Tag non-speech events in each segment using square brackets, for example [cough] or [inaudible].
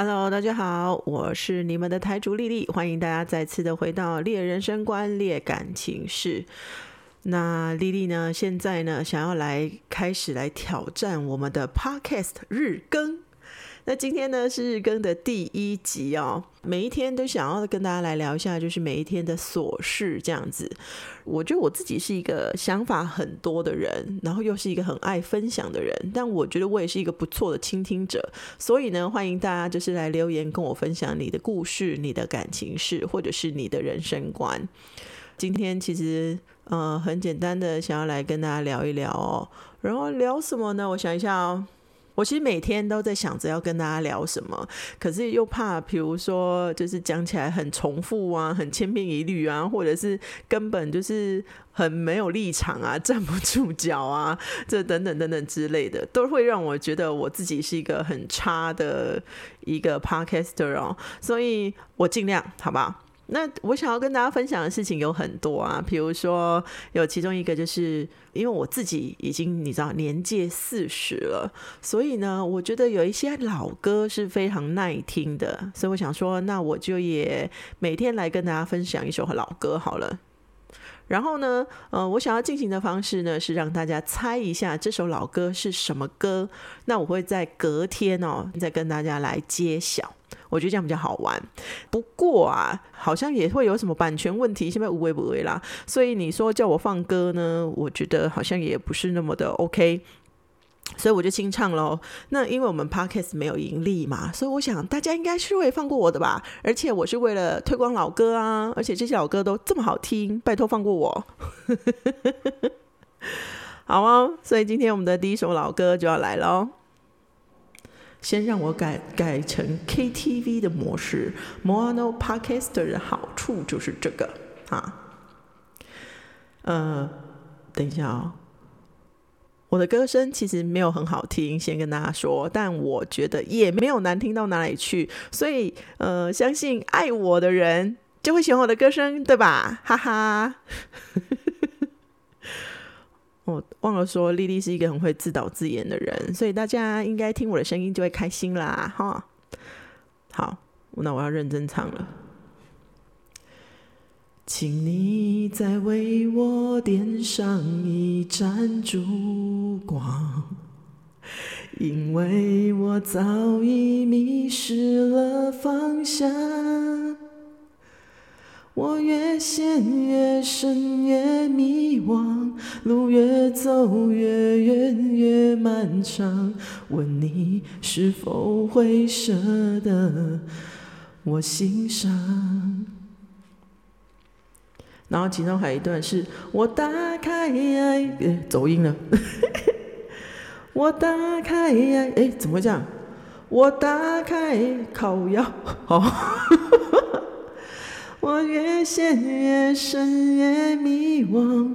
Hello，大家好，我是你们的台主丽丽，欢迎大家再次的回到猎人生观、猎感情事。那丽丽呢，现在呢，想要来开始来挑战我们的 Podcast 日更。那今天呢是日更的第一集哦，每一天都想要跟大家来聊一下，就是每一天的琐事这样子。我觉得我自己是一个想法很多的人，然后又是一个很爱分享的人，但我觉得我也是一个不错的倾听者。所以呢，欢迎大家就是来留言跟我分享你的故事、你的感情事，或者是你的人生观。今天其实呃很简单的想要来跟大家聊一聊哦，然后聊什么呢？我想一下哦。我其实每天都在想着要跟大家聊什么，可是又怕，比如说就是讲起来很重复啊，很千篇一律啊，或者是根本就是很没有立场啊，[laughs] 站不住脚啊，这等等等等之类的，都会让我觉得我自己是一个很差的一个 podcaster 哦，所以我尽量，好吧。那我想要跟大家分享的事情有很多啊，比如说有其中一个就是，因为我自己已经你知道年届四十了，所以呢，我觉得有一些老歌是非常耐听的，所以我想说，那我就也每天来跟大家分享一首老歌好了。然后呢，呃，我想要进行的方式呢是让大家猜一下这首老歌是什么歌，那我会在隔天哦再跟大家来揭晓。我觉得这样比较好玩，不过啊，好像也会有什么版权问题，现在无为不为啦。所以你说叫我放歌呢，我觉得好像也不是那么的 OK，所以我就清唱喽。那因为我们 Podcast 没有盈利嘛，所以我想大家应该是会放过我的吧。而且我是为了推广老歌啊，而且这些老歌都这么好听，拜托放过我。[laughs] 好啊，所以今天我们的第一首老歌就要来喽。先让我改改成 KTV 的模式，Mono Podcaster 的好处就是这个啊。呃，等一下哦，我的歌声其实没有很好听，先跟大家说，但我觉得也没有难听到哪里去，所以呃，相信爱我的人就会喜欢我的歌声，对吧？哈哈。我忘了说，丽丽是一个很会自导自演的人，所以大家应该听我的声音就会开心啦，哈。好，那我要认真唱了。请你再为我点上一盏烛光，因为我早已迷失了方向。我越陷越深越迷惘，路越走越远越漫长。问你是否会舍得我心伤？然后其中还有一段是我打开爱，走音了。[laughs] 我打开爱，哎，怎么会这样？我打开烤窑，[laughs] 好。[laughs] 我越陷越深越迷惘，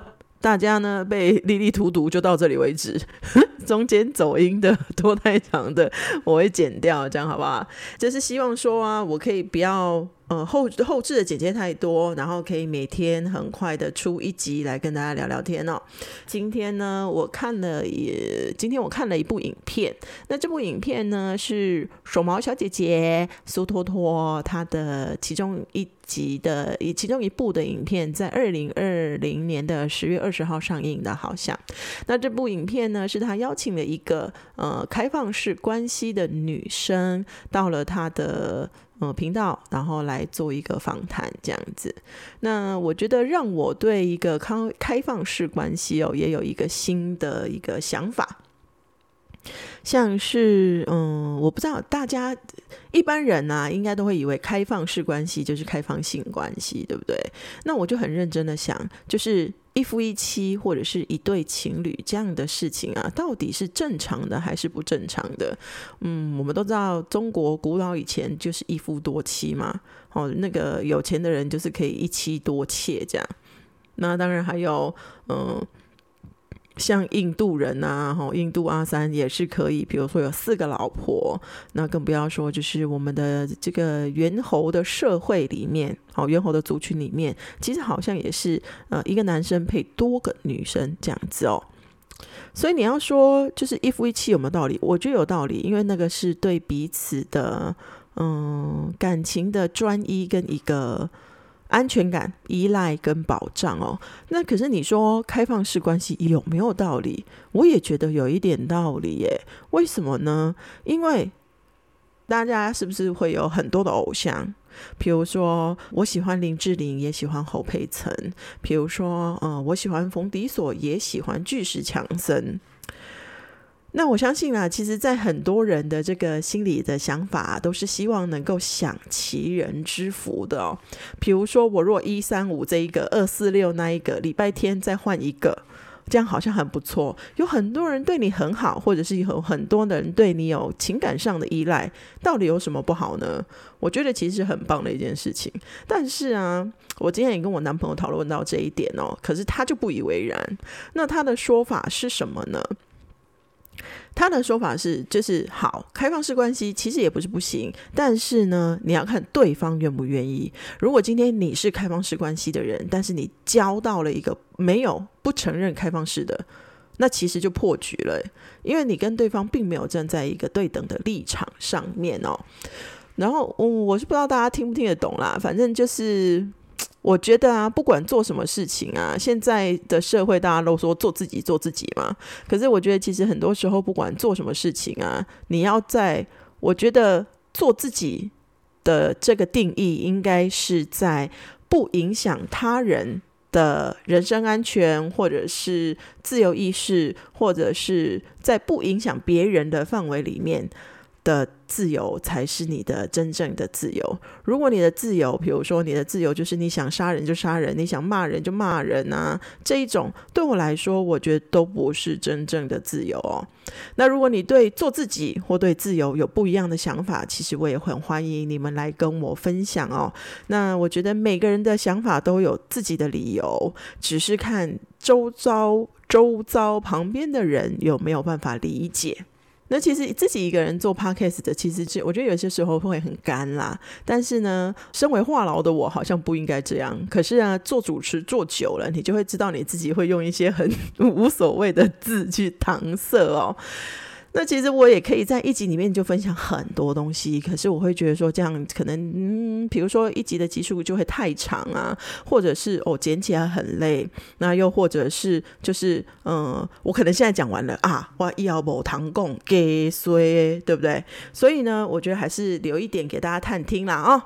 大家呢被粒粒荼毒就到这里为止，[laughs] 中间走音的 [laughs] 拖太长的我会剪掉，这样好不好？就是希望说啊，我可以不要。呃，后后置的姐姐太多，然后可以每天很快的出一集来跟大家聊聊天哦。今天呢，我看了也，今天我看了一部影片。那这部影片呢是手毛小姐姐苏托托她的其中一集的，其中一部的影片，在二零二零年的十月二十号上映的，好像。那这部影片呢，是她邀请了一个呃开放式关系的女生到了她的。呃，频道，然后来做一个访谈这样子。那我觉得让我对一个开开放式关系哦，也有一个新的一个想法。像是嗯，我不知道大家一般人啊，应该都会以为开放式关系就是开放性关系，对不对？那我就很认真的想，就是一夫一妻或者是一对情侣这样的事情啊，到底是正常的还是不正常的？嗯，我们都知道中国古老以前就是一夫多妻嘛，哦，那个有钱的人就是可以一妻多妾这样。那当然还有嗯。像印度人呐，哈，印度阿三也是可以，比如说有四个老婆，那更不要说就是我们的这个猿猴的社会里面，好，猿猴的族群里面，其实好像也是呃一个男生配多个女生这样子哦。所以你要说就是一夫一妻有没有道理？我觉得有道理，因为那个是对彼此的嗯感情的专一跟一个。安全感、依赖跟保障哦，那可是你说开放式关系有没有道理？我也觉得有一点道理耶。为什么呢？因为大家是不是会有很多的偶像？比如说，我喜欢林志玲，也喜欢侯佩岑；，比如说，嗯，我喜欢冯迪所，也喜欢巨石强森。那我相信啊，其实，在很多人的这个心里的想法，都是希望能够享其人之福的哦。比如说，我若一三五这一个，二四六那一个，礼拜天再换一个，这样好像很不错。有很多人对你很好，或者是有很多人对你有情感上的依赖，到底有什么不好呢？我觉得其实很棒的一件事情。但是啊，我今天也跟我男朋友讨论到这一点哦，可是他就不以为然。那他的说法是什么呢？他的说法是，就是好开放式关系其实也不是不行，但是呢，你要看对方愿不愿意。如果今天你是开放式关系的人，但是你交到了一个没有不承认开放式的，那其实就破局了，因为你跟对方并没有站在一个对等的立场上面哦。然后，我是不知道大家听不听得懂啦，反正就是。我觉得啊，不管做什么事情啊，现在的社会大家都说做自己做自己嘛。可是我觉得其实很多时候，不管做什么事情啊，你要在我觉得做自己的这个定义，应该是在不影响他人的人身安全，或者是自由意识，或者是在不影响别人的范围里面。的自由才是你的真正的自由。如果你的自由，比如说你的自由就是你想杀人就杀人，你想骂人就骂人啊，这一种对我来说，我觉得都不是真正的自由哦。那如果你对做自己或对自由有不一样的想法，其实我也很欢迎你们来跟我分享哦。那我觉得每个人的想法都有自己的理由，只是看周遭周遭旁边的人有没有办法理解。那其实自己一个人做 podcast 的，其实是我觉得有些时候会很干啦。但是呢，身为话痨的我，好像不应该这样。可是啊，做主持做久了，你就会知道你自己会用一些很 [laughs] 无所谓的字去搪塞哦。那其实我也可以在一集里面就分享很多东西，可是我会觉得说这样可能，嗯，比如说一集的集数就会太长啊，或者是哦剪起来很累，那又或者是就是嗯，我可能现在讲完了啊，我要某堂供给谁，对不对？所以呢，我觉得还是留一点给大家探听啦啊。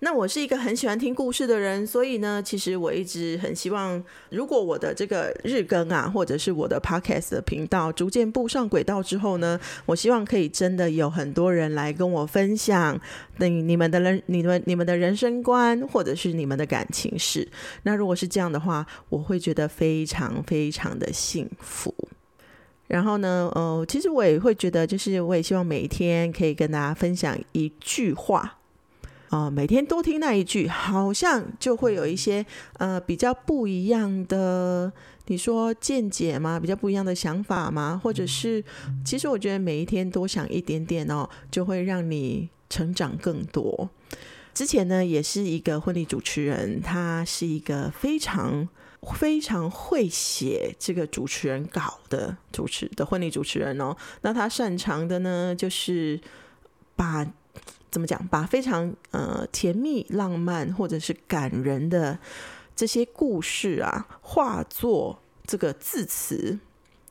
那我是一个很喜欢听故事的人，所以呢，其实我一直很希望，如果我的这个日更啊，或者是我的 podcast 的频道逐渐步上轨道之后呢，我希望可以真的有很多人来跟我分享，等你们的人、你们、你们的人生观，或者是你们的感情史。那如果是这样的话，我会觉得非常非常的幸福。然后呢，呃，其实我也会觉得，就是我也希望每一天可以跟大家分享一句话。啊，每天多听那一句，好像就会有一些呃比较不一样的，你说见解吗？比较不一样的想法吗？或者是，其实我觉得每一天多想一点点哦，就会让你成长更多。之前呢，也是一个婚礼主持人，他是一个非常非常会写这个主持人稿的主持的婚礼主持人哦。那他擅长的呢，就是把。怎么讲？把非常呃甜蜜、浪漫或者是感人的这些故事啊，化作这个字词，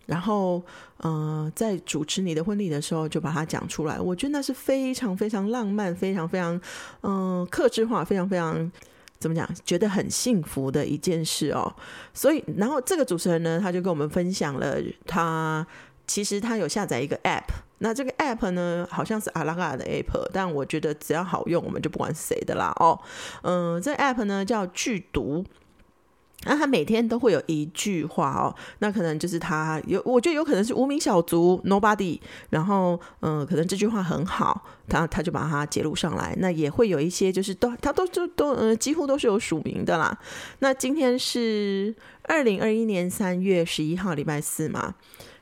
然后呃，在主持你的婚礼的时候就把它讲出来。我觉得那是非常非常浪漫、非常非常嗯克制化、非常非常怎么讲？觉得很幸福的一件事哦。所以，然后这个主持人呢，他就跟我们分享了他。其实他有下载一个 App，那这个 App 呢，好像是阿拉嘎的 App，但我觉得只要好用，我们就不管谁的啦哦。嗯，这 App 呢叫剧毒。那他每天都会有一句话哦，那可能就是他有，我觉得有可能是无名小卒 Nobody，然后嗯，可能这句话很好，他他就把它揭露上来。那也会有一些就是都他都都都呃几乎都是有署名的啦。那今天是二零二一年三月十一号礼拜四嘛，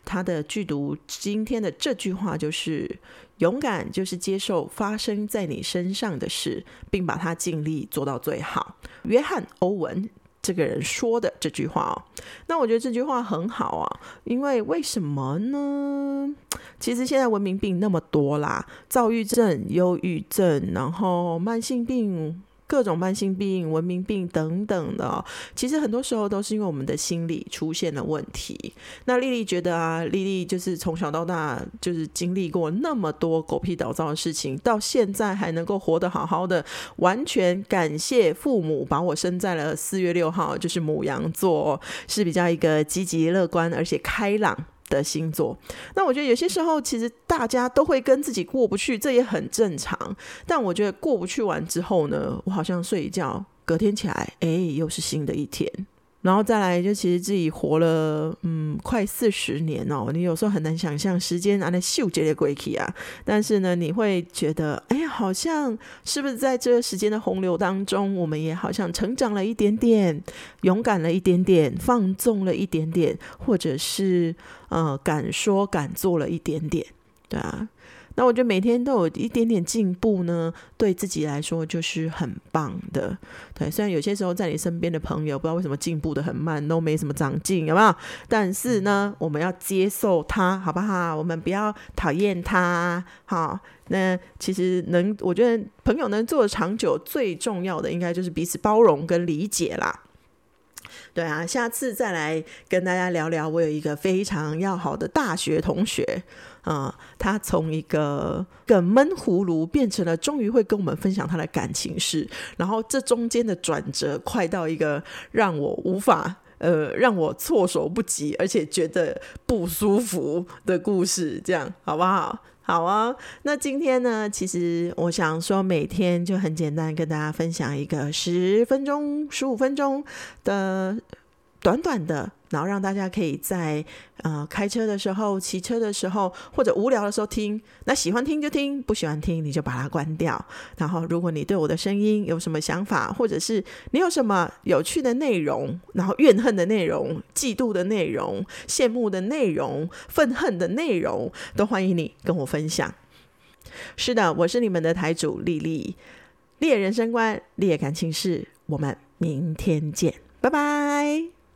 他的剧毒今天的这句话就是勇敢就是接受发生在你身上的事，并把它尽力做到最好。约翰欧文。这个人说的这句话哦，那我觉得这句话很好啊，因为为什么呢？其实现在文明病那么多啦，躁郁症、忧郁症，然后慢性病。各种慢性病、文明病等等的，其实很多时候都是因为我们的心理出现了问题。那丽丽觉得啊，丽丽就是从小到大就是经历过那么多狗屁倒灶的事情，到现在还能够活得好好的，完全感谢父母把我生在了四月六号，就是母羊座，是比较一个积极乐观而且开朗。的星座，那我觉得有些时候其实大家都会跟自己过不去，这也很正常。但我觉得过不去完之后呢，我好像睡一觉，隔天起来，哎，又是新的一天。然后再来，就其实自己活了，嗯，快四十年哦。你有时候很难想象时间拿来秀杰的鬼气啊。但是呢，你会觉得，哎，好像是不是在这个时间的洪流当中，我们也好像成长了一点点，勇敢了一点点，放纵了一点点，或者是呃，敢说敢做了一点点，对啊。那我觉得每天都有一点点进步呢，对自己来说就是很棒的。对，虽然有些时候在你身边的朋友不知道为什么进步的很慢，都没什么长进，有没有？但是呢，我们要接受他，好不好？我们不要讨厌他，好。那其实能，我觉得朋友能做长久，最重要的应该就是彼此包容跟理解啦。对啊，下次再来跟大家聊聊。我有一个非常要好的大学同学，啊，他从一个个闷葫芦变成了终于会跟我们分享他的感情事，然后这中间的转折快到一个让我无法呃让我措手不及，而且觉得不舒服的故事，这样好不好？好啊，那今天呢？其实我想说，每天就很简单，跟大家分享一个十分钟、十五分钟的短短的。然后让大家可以在呃开车的时候、骑车的时候，或者无聊的时候听。那喜欢听就听，不喜欢听你就把它关掉。然后，如果你对我的声音有什么想法，或者是你有什么有趣的内容，然后怨恨的内容、嫉妒的内容、羡慕的内容、愤恨的内容，都欢迎你跟我分享。是的，我是你们的台主丽丽，列人生观，列感情事，我们明天见，拜拜。